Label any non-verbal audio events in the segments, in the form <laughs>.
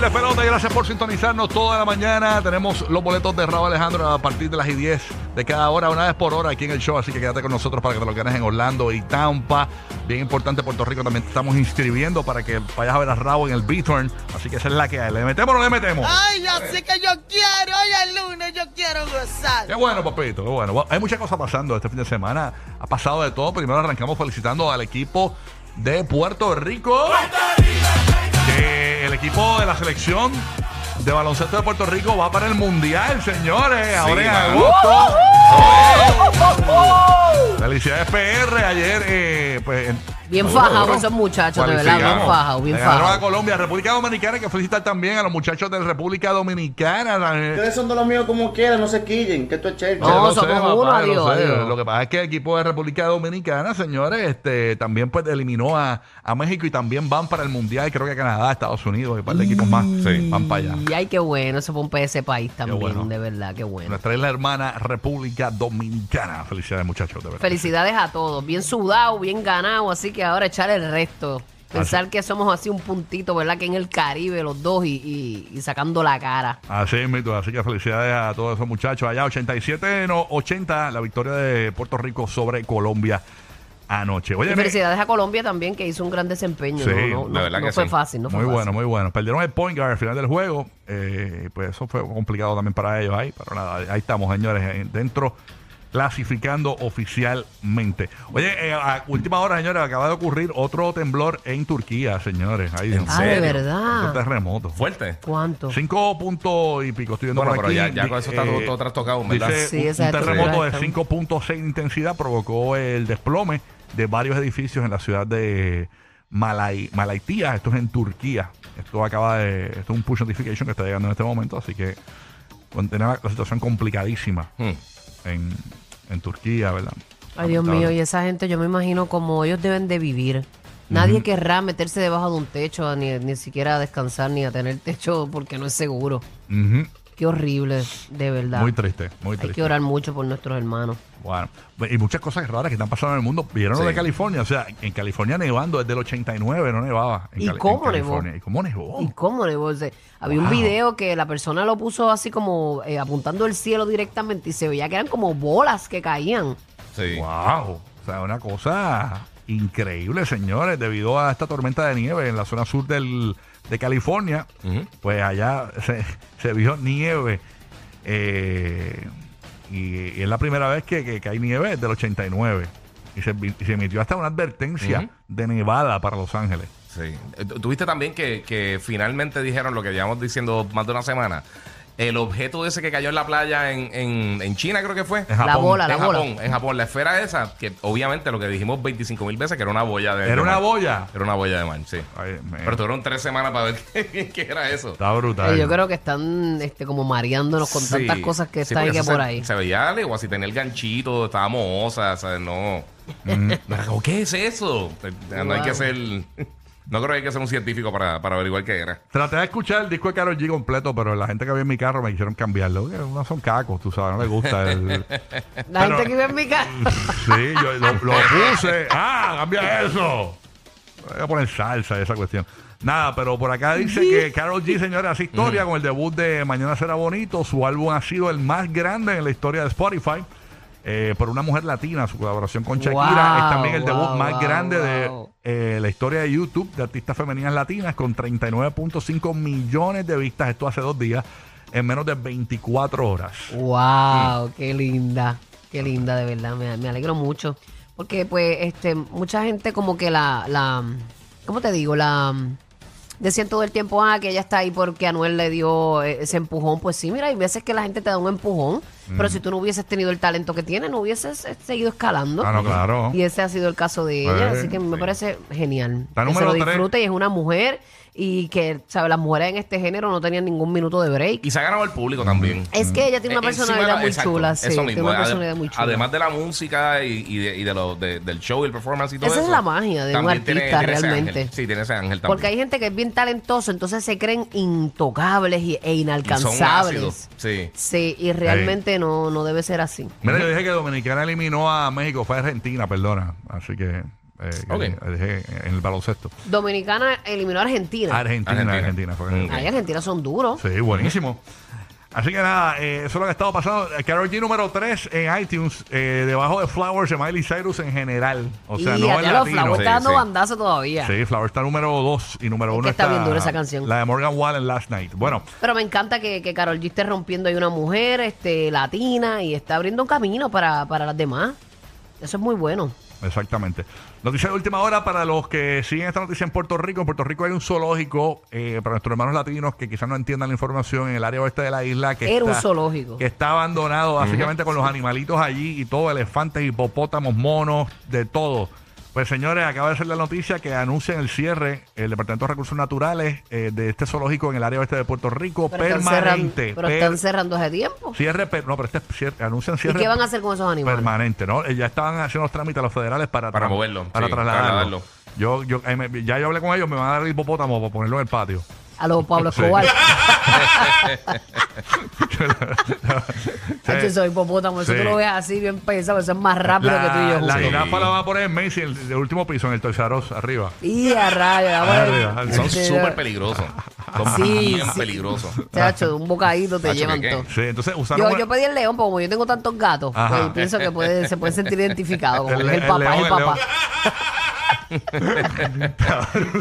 En el despelote. Gracias por sintonizarnos toda la mañana. Tenemos los boletos de Raúl Alejandro a partir de las y 10 de cada hora, una vez por hora aquí en el show. Así que quédate con nosotros para que te lo ganes en Orlando y Tampa. Bien importante, Puerto Rico también te estamos inscribiendo para que vayas a ver a Raúl en el B-Turn. Así que esa es la que hay. ¿Le metemos o no le metemos? Ay, así que yo quiero, hoy es lunes, yo quiero gozar. Qué bueno, papito, qué bueno. Hay muchas cosas pasando este fin de semana. Ha pasado de todo. Primero arrancamos felicitando al equipo de Puerto Rico. Que el equipo de la selección de baloncesto de Puerto Rico va para el Mundial, señores. Ahora en agosto. Felicidades PR. Ayer, eh, pues. En- Bien fajados bueno, esos muchachos, de verdad, bien fajados, bien fajados. a Colombia, República Dominicana, hay que felicitar también a los muchachos de República Dominicana. Ustedes son de los míos como quieran, no se quillen, que esto es chelcha. No, Lo sé, somos uno, adiós, sé. adiós. Lo que pasa es que el equipo de República Dominicana, señores, este también pues eliminó a, a México y también van para el Mundial, creo que a Canadá, Estados Unidos y un par de equipos más van para allá. Y ay, qué bueno, eso fue un ese país también, bueno. de verdad, qué bueno. Nuestra isla hermana República Dominicana. Felicidades, muchachos, de verdad. Felicidades a todos, bien sudado, bien ganado, así que ahora echar el resto. Pensar que somos así un puntito, ¿verdad? Que en el Caribe los dos y, y- y sacando la cara. Así es, mito. Así que felicidades a todos esos muchachos. Allá 87 no, 80 la victoria de Puerto Rico sobre Colombia anoche. Oye, Y felicidades a Colombia también, que hizo un gran desempeño. Sí, no, no, la no- verdad no que fue sí. fácil, no fue muy fácil. bueno, muy bueno. Perdieron el point guard al final del juego. eh, pues eso fue complicado también para ellos ahí. Pero nada, ahí estamos, señores. eh, Dentro, clasificando oficialmente. Oye, eh, a última hora, señores, acaba de ocurrir otro temblor en Turquía, señores. Ahí, ¿En Ah, de serio? Un verdad. terremoto. Fuerte. ¿Cuánto? Cinco puntos y pico. Estoy viendo Bueno, por pero aquí. ya- ya con eso está todo- todo trastocado, ¿verdad? Dice Sí, un- un, terremoto de estructura, 5.6 de intensidad provocó el desplome de varios edificios en la ciudad de Malay, Malaitía. Esto es en Turquía. Esto acaba de. Esto es un push notification que está llegando en este momento. Así que tiene la, la situación complicadísima Hmm. en, en Turquía, ¿verdad? Ay, Dios mío, y esa gente yo me imagino como ellos deben de vivir. Nadie querrá meterse debajo de un techo, ni, ni siquiera a descansar, ni a tener techo porque no es seguro. Ujú. Qué horrible, de verdad. Muy triste, muy Hay triste. que orar mucho por nuestros hermanos. Bueno, y muchas cosas raras que están pasando en el mundo. Vieron lo Sí. de California, o sea, en California nevando desde el 89, no nevaba. En ¿Y Cali- en cómo nevó? ¿Y cómo nevó? ¿Y cómo decir? Había un video que la persona lo puso así como eh, apuntando al cielo directamente y se veía que eran como bolas que caían. Sí. Wow, o sea, una cosa increíble, señores, debido a esta tormenta de nieve en la zona sur del, de California, pues allá se, se vio nieve. eh, y, y es la primera vez que, que, que hay nieve desde el 89. Y se, y se emitió hasta una advertencia de nevada para Los Ángeles. Sí. Eh, tu- Tuviste también que, que finalmente dijeron lo que llevamos diciendo más de una semana. El objeto ese que cayó en la playa en, en, en China, creo que fue. En Japón. La bola, la en bola. Japón, en Japón, la esfera esa, que obviamente lo que dijimos 25 mil veces, que era una boya de Era de una mar. boya. Era una boya de mar, sí. Ay, Pero tuvieron tres semanas para ver <laughs> qué, qué era eso. Está brutal. Eh, yo creo que están este, como mareándonos con Sí, tantas cosas que sí, están por se, ahí. Se veía algo así, tenía el ganchito, estaba mohosa, ¿sabes? No. <laughs> No como, ¿qué es eso? No hay que Wow. No creo que hay que ser un científico para, para averiguar qué era. Traté de escuchar el disco de Karol G completo, pero la gente que había en mi carro me quisieron cambiarlo. Porque No son cacos, tú sabes, no les gusta el... <laughs> La Pero- gente que vive en mi casa. <laughs> Sí, yo lo, lo puse. ¡Ah, cambia eso! Voy a poner salsa y esa cuestión. Nada, pero por acá dice que <laughs> Carol G, señores, hace historia con el debut de Mañana Será Bonito. Su álbum ha sido el más grande en la historia de Spotify. Eh, por una mujer latina, su colaboración con Shakira Wow, es también el debut más wow, grande de eh, la historia de YouTube de artistas femeninas latinas con 39.5 millones de vistas. Esto hace dos días en menos de 24 horas. Wow, qué linda, qué linda, de verdad, me, me alegro mucho. Porque pues, este, mucha gente como que la, la, ¿cómo te digo? La decían todo el tiempo, ah, que ella está ahí porque Anuel le dio eh, ese empujón. Pues sí, mira, hay veces que la gente te da un empujón Pero si tú no hubieses tenido el talento que tienes, no hubieses eh, seguido escalando. Ah, no, claro. Y ese ha sido el caso de ella, Eh, así que me parece genial. La que se lo tres. disfrute y es una mujer y que, ¿sabes? Las mujeres en este género no tenían ningún minuto de break. Y se ha ganado el público también. Es que ella tiene una Eh, encima personalidad la- muy exacto, chula, sí. Tiene una personalidad muy chula. Además de la música y, y de, y de lo, de- del show y el performance y todo Esa eso. es la magia de un tiene- artista, tiene realmente. Sí, tiene ese ángel también. Porque hay gente que es bien talentoso, entonces se creen intocables y- e Y son inalcanzables. ácidos. Sí. Sí, y realmente no, no debe ser así. Mira, yo dije que Dominicana eliminó a México, fue Argentina, perdona. Así que, eh, que Ok. dije en el baloncesto. Dominicana eliminó a Argentina. Argentina, Argentina. Argentina. fue Mm. Ay, Argentina son duros. Sí, buenísimo. Así que nada, eh, eso es lo que ha estado pasando. Carol G número 3 en iTunes, eh, debajo de Flowers de Miley Cyrus en general. O sea, y no el los latino. Flowers Sí, está dando sí. bandazo todavía. Sí, Flowers está número 2 y número Es 1 que está bien dura esa canción. La de Morgan Wallen Last Night. Bueno, Pero me encanta que, que Carol G esté rompiendo ahí una mujer este, latina y está abriendo un camino para, para las demás. Eso es muy bueno. Exactamente. Noticia de última hora para los que siguen esta noticia en Puerto Rico. En Puerto Rico hay un zoológico eh, para nuestros hermanos latinos que quizás no entiendan la información en el área oeste de la isla. Que Era un está, zoológico. Que está abandonado básicamente con los animalitos allí y todo, elefantes, hipopótamos, monos, de todo. Pues señores, acaba de ser la noticia que anuncian el cierre, el Departamento de Recursos Naturales eh, de este zoológico en el área oeste de Puerto Rico, Pero, están cerrando, permanente. pero per- están cerrando hace tiempo. cierre, per- no, pero este es cierre- anuncian ¿Y cierre qué van a hacer con esos animales? permanente, ¿no? Eh, Ya estaban haciendo los trámites a los federales para, Para moverlo, para sí, trasladarlo. Yo, yo, eh, me- ya yo hablé con ellos, me van a dar el hipopótamo para ponerlo en el patio. A los Pablo. <laughs> Escobar. Sí. <laughs> <laughs> Hacho, Esos hipopótamos, eso Sí. tú lo ves así bien pesado, eso es más rápido que tú y yo. La, juntos. jirafa la van a poner en Macy, el, el último piso, en el Toys R Us, arriba. Y a rayos, Son Este, súper peligrosos. Son Sí, bien sí. peligrosos. Chacho, de un bocadito te Chacho, llevan ¿qué qué? todo. Sí, entonces usaron. Yo, una- yo pedí el león, porque como yo tengo tantos gatos, Ajá. pues pienso que puede, se pueden sentir identificados. Como El- que es el el papá, león, es el el papá. león.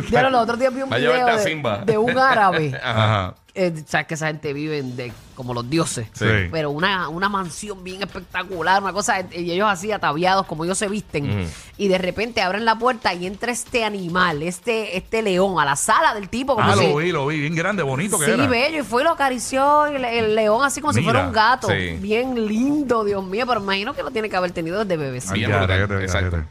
Ya los otros días vi un Va a video llevarte a de, Simba. de un árabe. <laughs> Ajá. Eh, sabes que esa gente vive de como los dioses. Sí. Pero una, una mansión bien espectacular, una cosa, y ellos así ataviados como ellos se visten. Y de repente abren la puerta y entra este animal, este, este león, a la sala del tipo como Ah, si. lo vi, lo vi, bien grande, bonito que Sí, era. bello, y fue y lo acarició el, el león así como si Mira, fuera un gato. sí. Bien lindo, Dios mío, pero imagino que lo tiene que haber tenido desde bebecito. Bien Ya, brutal, ya, ya, exacto. ya.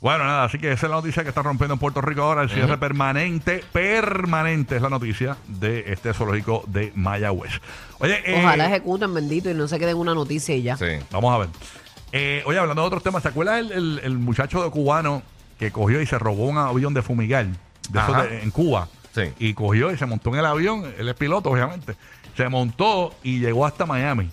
Bueno, nada, así que esa es la noticia que está rompiendo en Puerto Rico ahora. El cierre permanente, permanente es la noticia de este zoológico de Mayagüez. Oye, eh, Ojalá ejecuten, bendito, y no se queden una noticia y ya. Sí. vamos a ver. Eh, oye, hablando de otros temas, ¿te acuerdas el, el- el muchacho de cubano que cogió y se robó un avión de fumigar de esos Ajá. de- en Cuba? Sí. Y cogió y se montó en el avión, él es piloto, obviamente. Se montó y llegó hasta Miami.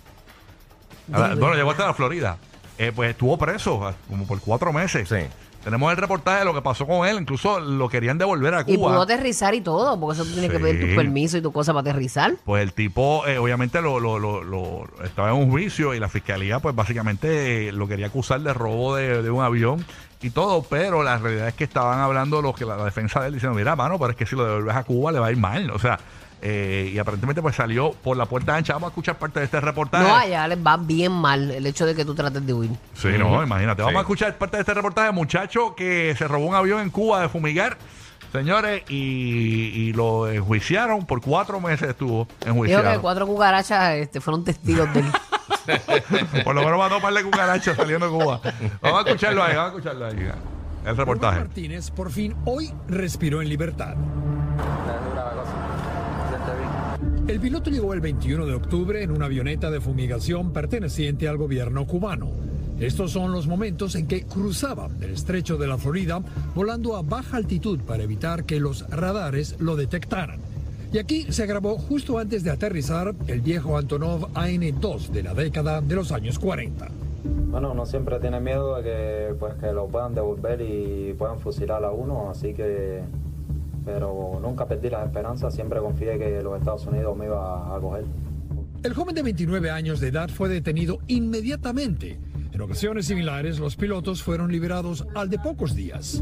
A la- Dime. bueno, llegó hasta la Florida. Eh, pues estuvo preso ah, como por cuatro meses. Sí. Tenemos el reportaje de lo que pasó con él. Incluso lo querían devolver a Y pudo Cuba. aterrizar y todo, porque eso tú tienes que Sí. pedir tu permiso y tu cosa para aterrizar. Pues el tipo, eh, obviamente, lo, lo- lo- lo- estaba en un juicio y la fiscalía, pues básicamente eh, lo quería acusar de robo de, de un avión y todo, pero la realidad es que estaban hablando los que la, la defensa de él diciendo, mira, mano, pero es que si lo devuelves a Cuba le va a ir mal. O sea, eh, y aparentemente pues salió por la puerta ancha. Vamos a escuchar parte de este reportaje. No, allá les va bien mal el hecho de que tú trates de huir. Sí, no, imagínate. Vamos Sí. a escuchar parte de este reportaje. Muchacho que se robó un avión en Cuba de fumigar, señores, y, y lo enjuiciaron por cuatro meses estuvo Dijo enjuiciado. que cuatro cucarachas este, fueron testigos de él. <laughs> Por lo menos mató un par de cucarachas saliendo de Cuba. Vamos a escucharlo ahí, vamos a escucharlo ahí. El reportaje. Martínez por fin hoy respiró en libertad. El piloto llegó el 21 de octubre en una avioneta de fumigación perteneciente al gobierno cubano. Estos son los momentos en que cruzaba el estrecho de la Florida volando a baja altitud para evitar que los radares lo detectaran. Y aquí se grabó justo antes de aterrizar el viejo Antonov AN-2 de la década de los años 40. Bueno, uno siempre tiene miedo de que, pues, que lo puedan devolver y puedan fusilar a uno, así que... Pero nunca perdí las esperanzas, siempre confié que los Estados Unidos me iba a coger. El joven de 29 años de edad fue detenido inmediatamente. En ocasiones similares, los pilotos fueron liberados al de pocos días.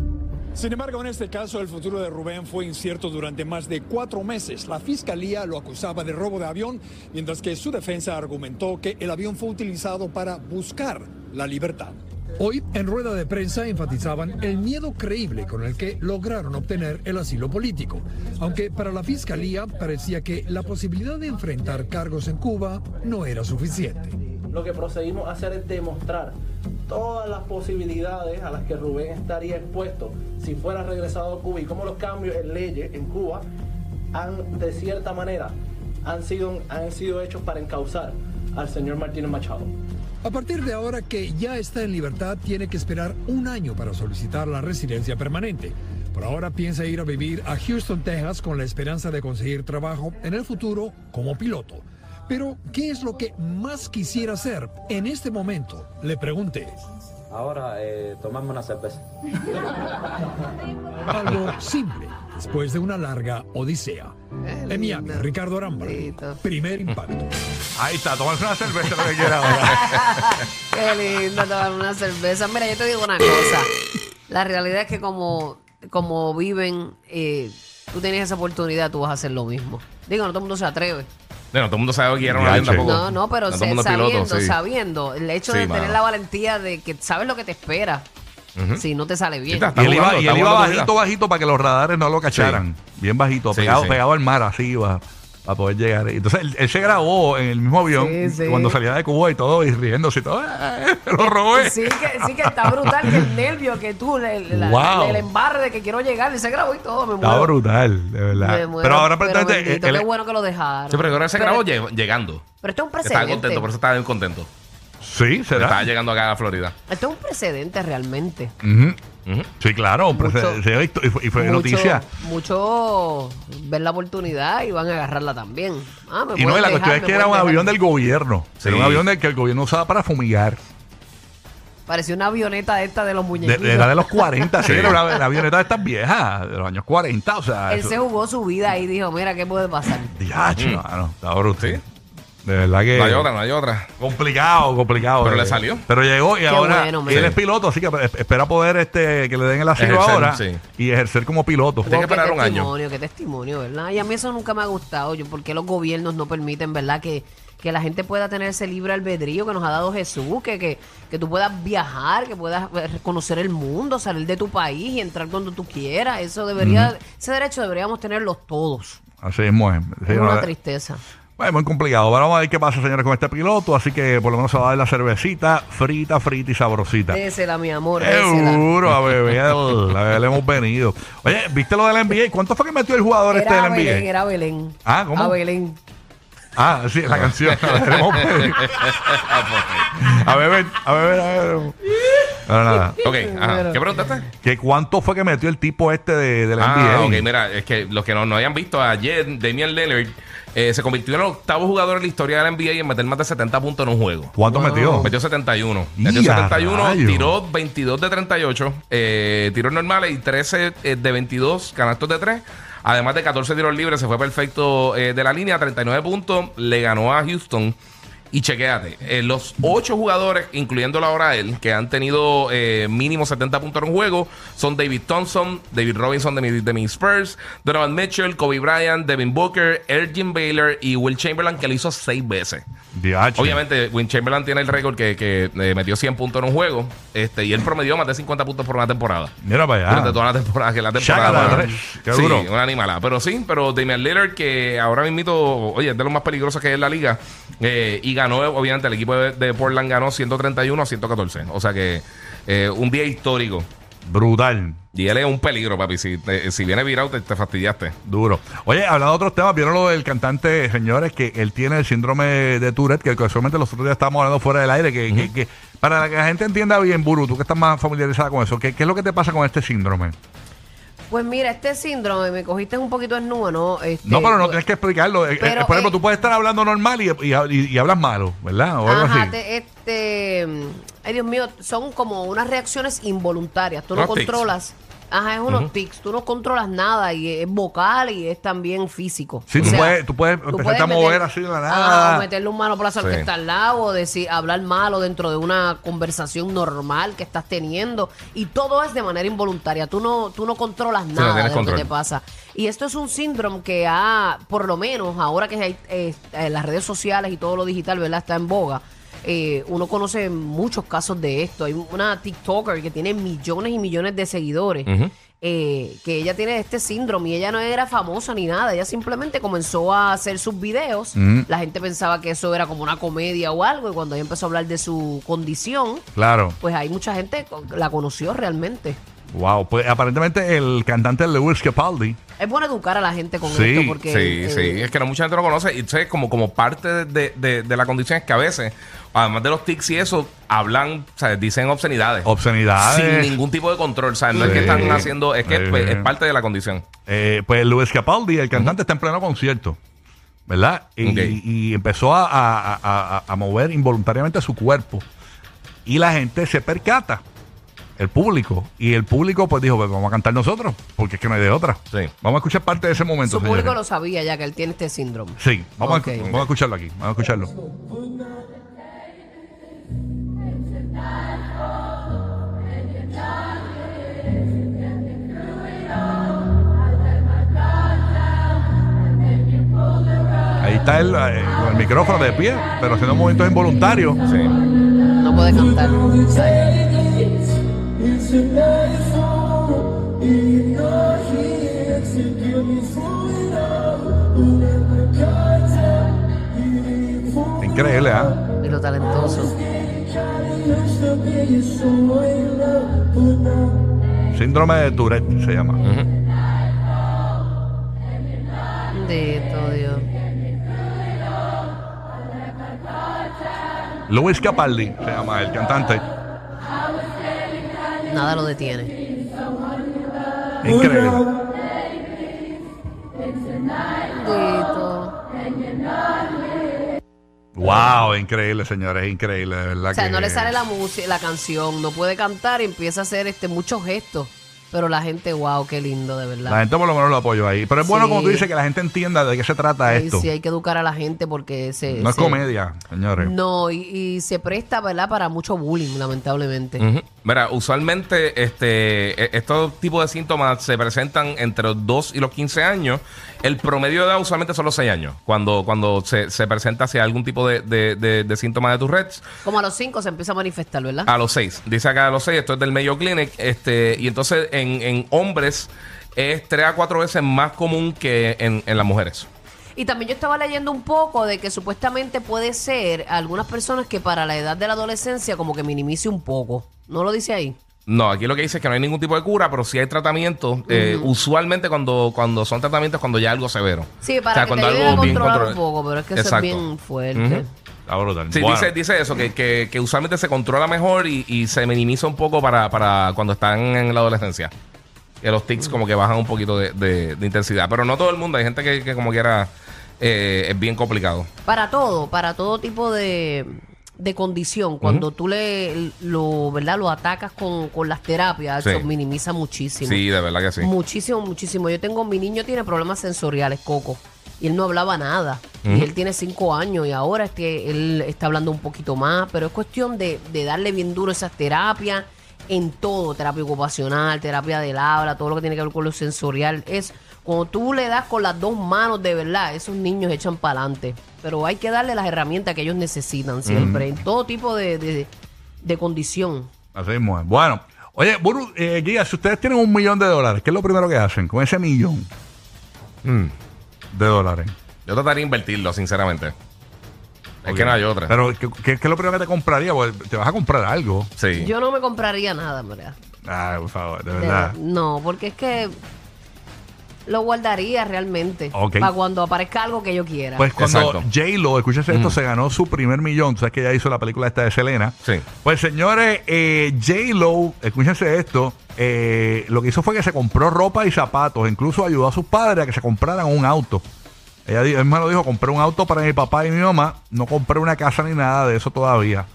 Sin embargo, en este caso, el futuro de Rubén fue incierto durante más de cuatro meses. La fiscalía lo acusaba de robo de avión, mientras que su defensa argumentó que el avión fue utilizado para buscar la libertad. Hoy, en rueda de prensa, enfatizaban el miedo creíble con el que lograron obtener el asilo político, aunque para la fiscalía parecía que la posibilidad de enfrentar cargos en Cuba no era suficiente. lo que procedimos a hacer es demostrar todas las posibilidades a las que Rubén estaría expuesto si fuera regresado a Cuba y cómo los cambios en leyes en Cuba han, de cierta manera, han sido, han sido hechos para encauzar al señor Martínez Machado. A partir de ahora que ya está en libertad, tiene que esperar un año para solicitar la residencia permanente. Por ahora piensa ir a vivir a Houston, Texas, con la esperanza de conseguir trabajo en el futuro como piloto. Pero, ¿qué es lo que más quisiera hacer en este momento? Le pregunté. Ahora, eh, tomarme una cerveza. <laughs> Algo simple, después de una larga odisea. En Miami, Ricardo Arambra. Primer impacto. Ahí está, tomarse una cerveza lo que quiera ahora. <laughs> Qué lindo tomar una cerveza. Mira, yo te digo una cosa. La realidad es que como, como viven, eh, tú tienes esa oportunidad, tú vas a hacer lo mismo. Digo, no todo el mundo se atreve. Bueno, todo el mundo sabe que era un avión tampoco. No, no, pero se- sabiendo, piloto, sí. sabiendo. El hecho Sí, de tener la valentía de que sabes lo que te espera si no te sale bien. está- Y él iba, y él bajito, bajito para que los radares no lo cacharan. Bien bajito, Sí, pegado, sí. pegado al mar, así iba, para poder llegar. Entonces él, él se grabó en el mismo avión Sí, sí. cuando salía de Cuba y todo, y riéndose y todo. ¡eh! <laughs> lo robé. Sí que, sí que está brutal que el nervio que tú, el, la- Wow. el embarre de que quiero llegar, y se grabó y todo, me Está muero. brutal, de verdad. Me muero, pero ahora pero bendito, qué bueno que lo dejaron. Sí, pero ahora se Pero- grabó lle- llegando. Pero esto es un Estaba precedente. contento, por eso estaba bien contento. Sí, Estaba será. llegando acá a Florida. Esto es un precedente realmente. Ujú. Ujú. Sí, claro, Mucho- se, y fue, y fue noticia. Mucho ver la oportunidad y van a agarrarla también. Ah, me Y no, pueden y la dejar, cuestión es me que era un pueden avión del gobierno. Sí. Era un avión del que el gobierno usaba para fumigar. Parecía una avioneta esta de los De, muñequitos. de- era de los 40, sí, Sí. era una, una avioneta de estas viejas, de los años 40, o sea. Él eso- se jugó su vida y dijo, mira, ¿qué puede pasar? Diacho, Mm. mano, está brutal. De verdad que. No hay otra, no hay otra. Complicado, complicado. Pero eh. le salió. Pero llegó y ahora bueno, y él es piloto, así que es- espera poder este que le den el asilo Ejercer, ahora sí. y ejercer como piloto. Tiene que esperar un año. testimonio, qué testimonio, ¿verdad? Y a mí eso nunca me ha gustado. Yo, porque los gobiernos no permiten, ¿verdad? Que, que la gente pueda tener ese libre albedrío que nos ha dado Jesús, que, que, que tú puedas viajar, que puedas eh, conocer el mundo, salir de tu país y entrar donde tú quieras. Eso debería, ese derecho deberíamos tenerlos todos. Así es. Sí, Es una tristeza. Bueno, muy complicado. Pero vamos a ver qué pasa, señores, con este piloto. Así que por lo menos se va a dar la cervecita frita, frita y sabrosita. Désela, mi amor. Seguro, a beber, a beber le hemos venido. Oye, ¿viste lo del NBA? ¿Cuánto fue que metió el jugador este del NBA? Belén, era Belén. Ah, ¿cómo? A Belén. Ah, sí, la canción. A beber, a beber, a beber. Pero nada. Ok, ajá. ¿Qué preguntaste? ¿Que ¿Cuánto fue que metió el tipo este de, del Ah, NBA? ok, mira, es que los que no, no hayan visto ayer, Damian Lillard eh, se convirtió en el octavo jugador en la historia de la NBA en meter más de 70 puntos en un juego. ¿Cuánto metió? Metió 71. Metió ¡Ya, 71, rayos! tiró 22 de 38, eh, tiros normales y 13 eh, de 22 canastos de 3. Además de 14 tiros libres, se fue perfecto eh, de la línea, 39 puntos, le ganó a Houston. Y chequéate, eh, los ocho jugadores, incluyéndolo ahora él, que han tenido eh, mínimo 70 puntos en un juego, son David Thompson, David Robinson de mi, de mi Spurs, Donovan Mitchell, Kobe Bryant, Devin Booker, Elgin Baylor y Will Chamberlain, que lo hizo seis veces. Obviamente, Will Chamberlain tiene el récord que, que, eh, metió 100 puntos en un juego este y él promedió más de 50 puntos por una temporada. Mira para allá. Durante toda la temporada. Que la temporada. Qué sí, duro. una animalada. Pero sí, pero Damian Lillard, que ahora mismo, oye, es de los más peligrosos que hay en la liga. eh, y ganó, obviamente, el equipo de, de Portland ganó 131 a 114. O sea que eh, un día histórico. Brutal. Y él es un peligro, papi. Si, eh, si viene virado, te, te fastidiaste. Duro. Oye, hablando de otros temas, vieron lo del cantante, señores, que él tiene el síndrome de Tourette, que casualmente los otros días estábamos hablando fuera del aire, que, que- que para que la gente entienda bien, Buru, tú que estás más familiarizada con eso, ¿qué, qué es lo que te pasa con este síndrome? Pues mira, este síndrome, me cogiste un poquito desnudo, ¿no? Este, No, pero no pues- tienes que explicarlo. Eh, eh, Pero, por ejemplo, eh, tú puedes estar hablando normal y, y- y- y hablas malo, ¿verdad? O algo Ajá, así. te- este, ay Dios mío, son como unas reacciones involuntarias. Tú no tics. controlas. Ajá, es unos tics. Tú no controlas nada y es vocal y es también físico. Sí, O tú sea, puedes- tú puedes empezarte a mover así de la nada. Ajá, o meterle un mano plazo al Sí. que está al lado, o decir, hablar malo dentro de una conversación normal que estás teniendo. Y todo es de manera involuntaria. Tú no, tú no controlas nada de lo que te pasa. Y esto es un síndrome que ha, por lo menos ahora que hay eh, eh, las redes sociales y todo lo digital, ¿verdad? Está en boga. Eh, uno conoce muchos casos de esto. Hay una TikToker que tiene millones y millones de seguidores. Eh, que ella tiene este síndrome y ella no era famosa ni nada. Ella simplemente comenzó a hacer sus videos. La gente pensaba que eso era como una comedia o algo. Y cuando ella empezó a hablar de su condición, Claro. pues hay mucha gente la conoció realmente. Wow. Pues aparentemente el cantante Lewis Capaldi. Es bueno educar a la gente con Sí, esto porque Sí, eh, sí, es que no mucha gente lo conoce y entonces como, como parte de, de- la condición es que a veces, además de los tics y eso, hablan, o sea, dicen obscenidades. Obscenidades. Sin ningún tipo de control, o sea, no es que Sí. están haciendo, es que Sí. pues, es parte de la condición. Eh, pues Luis Capaldi, el cantante, está en pleno concierto, ¿verdad? Y, empezó a, a- a- a- a mover involuntariamente su cuerpo. Y la gente se percata, el público. Y el público pues dijo, pues vamos a cantar nosotros, porque es que no hay de otra. Sí. Vamos a escuchar parte de ese momento. su público lo sabía ya que él tiene este síndrome. Sí, vamos, a, vamos a escucharlo aquí, vamos a escucharlo. Ahí está él eh, con el micrófono de pie, pero haciendo movimientos involuntarios. Sí. No puede cantar. Increíble, ¿ah? Y lo talentoso. Síndrome de Tourette se llama. Bendito Dios. Luis Capaldi se llama el cantante. Nada lo detiene. Increíble. Wow, increíble, señores, increíble, de verdad O sea, que- no le sale la música, la canción, no puede cantar y empieza a hacer este muchos gestos. Pero la gente, wow, qué lindo, de verdad. La gente por lo menos lo apoyó ahí. Pero es bueno, Sí. como tú dices, que la gente entienda de qué se trata Ay, esto. sí, hay que educar a la gente porque se. no es comedia, señores. No, y, y se presta, ¿verdad?, para mucho bullying, lamentablemente. Mira, usualmente este, e- estos tipos de síntomas se presentan entre los 2 y los 15 años. El promedio de edad usualmente son los 6 años, cuando, cuando se, se presenta hacia algún tipo de, de, de- de síntoma de Tourette's. Como a los cinco se empieza a manifestar, ¿verdad? A los 6. Dice acá a los 6, esto es del Mayo Clinic. Este, y entonces en, en hombres es 3 a 4 veces más común que en, en las mujeres. Y también yo estaba leyendo un poco de que supuestamente puede ser algunas personas que para la edad de la adolescencia como que minimice un poco. ¿No lo dice ahí? No, aquí lo que dice es que no hay ningún tipo de cura, pero sí hay tratamientos. eh, usualmente cuando, cuando son tratamientos cuando ya algo severo. Sí, para O sea, que te cuando a bien controlar un poco, pero es que eso es bien fuerte. Está brutal. Sí, Bueno, dice, dice eso, que, que, que usualmente se controla mejor y, y se minimiza un poco para, para cuando están en la adolescencia. Que los tics como que bajan un poquito de, de- de intensidad. Pero no todo el mundo, hay gente que, que como quiera eh, es bien complicado. Para todo, para todo tipo de, de condición, cuando tú le lo, ¿verdad? lo atacas con, con las terapias, Sí. eso minimiza muchísimo. Sí, de verdad que sí. Muchísimo, muchísimo. Yo tengo, mi niño tiene problemas sensoriales, Coco. Y él no hablaba nada. Y él tiene cinco años y ahora es que él está hablando un poquito más. Pero es cuestión de, de darle bien duro esas terapias en todo. Terapia ocupacional, terapia del habla, todo lo que tiene que ver con lo sensorial. Es cuando tú le das con las dos manos de verdad, esos niños echan para adelante. Pero hay que darle las herramientas que ellos necesitan siempre. En todo tipo de, de, de condición. Así mismo es. Bueno, oye, Buru, eh, Giga, si ustedes tienen un millón de dólares, ¿qué es lo primero que hacen con ese millón Mm. de dólares? Yo trataría de invertirlo, sinceramente. Es que no hay otra. Pero, ¿qué, qué- qué es lo primero que te compraría? Porque te vas a comprar algo. sí. Yo no me compraría nada, en verdad. Ay, por favor, de De- verdad. no, porque es que lo guardaría realmente. Ok. Para cuando aparezca algo que yo quiera. Pues cuando Exacto. J-Lo, escúchese esto, se ganó su primer millón. Sabes que ella hizo la película esta de Selena. Sí. Pues señores, eh, J-Lo, escúchense esto, eh, lo que hizo fue que se compró ropa y zapatos. Incluso ayudó a sus padres a que se compraran un auto. Ella me lo dijo, compré un auto para mi papá y mi mamá. No compré una casa ni nada de eso todavía.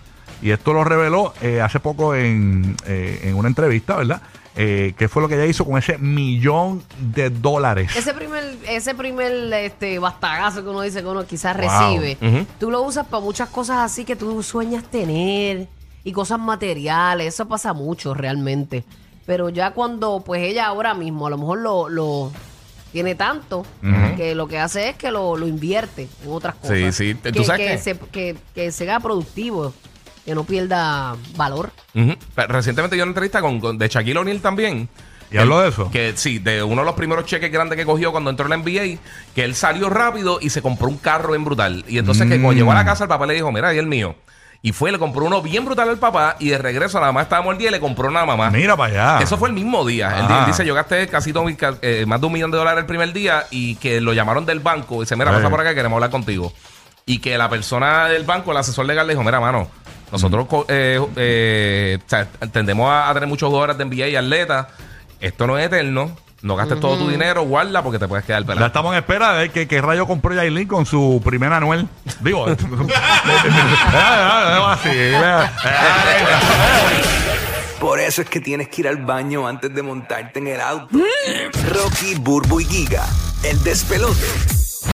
Y esto lo reveló eh, hace poco en, eh, en una entrevista, ¿verdad? Eh, ¿Qué fue lo que ella hizo con ese millón de dólares? ese primer, ese primer este bastagazo que uno dice que uno quizás Wow. recibe, tú lo usas para muchas cosas así que tú sueñas tener y cosas materiales. Eso pasa mucho realmente. Pero ya cuando, pues ella ahora mismo a lo mejor lo, lo tiene tanto que lo que hace es que lo, lo invierte en otras cosas. Sí, sí. ¿Tú Que, sabes que qué? se, que, que se haga productivo, que no pierda valor. Ujú. Pero Recientemente yo en una entrevista con, con- de Shaquille O'Neal también. ¿Y habló de eso? Que sí, de uno de los primeros cheques grandes que cogió cuando entró en la NBA, que él salió rápido y se compró un carro bien brutal. Y entonces que cuando Mm. llegó a la casa, el papá le dijo, mira, y el mío. Y fue, le compró uno bien brutal al papá y de regreso a la mamá estábamos el día y le compró una mamá. Mira para allá. Eso fue el mismo día. Él, Ah. él dice, yo gasté casi ca- eh, más de un millón de dólares el primer día y que lo llamaron del banco y dice, mira, Eh. pasa por acá, queremos hablar contigo. Y que la persona del banco, el asesor legal, le dijo, mira, mano, nosotros eh, eh, o sea, tendemos a, a tener muchos jugadores de NBA y atletas. Esto no es eterno. No gastes todo tu dinero, guarda porque te puedes quedar Ya pelado. estamos en espera de ver qué, qué rayo compró Yailin con su primer anuel. Digo, Ah, <laughs> así, ah, Por eso es que tienes que ir al baño antes de montarte en el auto. Rocky, Burbu y Giga, el despelote.